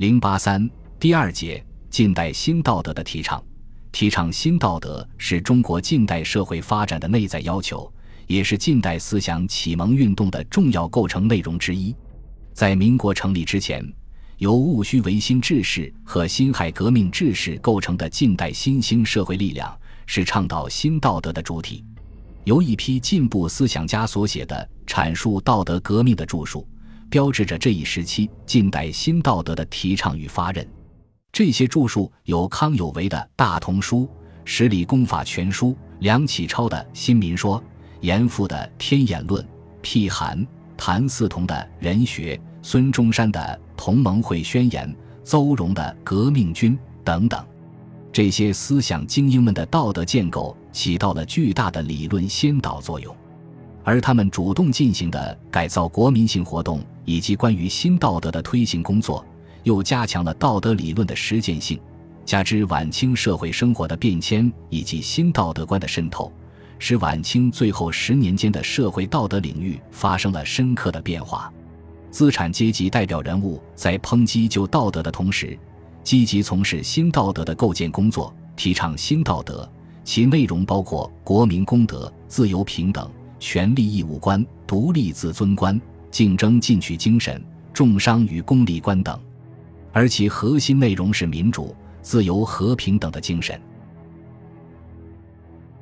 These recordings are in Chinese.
零八三第二节近代新道德的提倡，提倡新道德是中国近代社会发展的内在要求，也是近代思想启蒙运动的重要构成内容之一。在民国成立之前，由戊戌维新志士和辛亥革命志士构成的近代新兴社会力量，是倡导新道德的主体。由一批进步思想家所写的阐述道德革命的著述。标志着这一时期近代新道德的提倡与发轫。这些著述有康有为的《大同书》，十里公法全书，梁启超的《新民说》，严复的《天演论》，辟寒、谭嗣同的《人学》，孙中山的《同盟会宣言》，邹容的《革命军》等等。这些思想精英们的道德建构起到了巨大的理论先导作用。而他们主动进行的改造国民性活动，以及关于新道德的推行工作，又加强了道德理论的实践性。加之晚清社会生活的变迁以及新道德观的渗透，使晚清最后十年间的社会道德领域发生了深刻的变化。资产阶级代表人物在抨击旧道德的同时，积极从事新道德的构建工作，提倡新道德。其内容包括国民公德、自由平等。权利义务观、独立自尊观、竞争进取精神、重商与功利观等，而其核心内容是民主、自由、和平等的精神。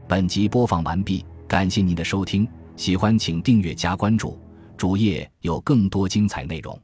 本集播放完毕，感谢您的收听，喜欢请订阅加关注，主页有更多精彩内容。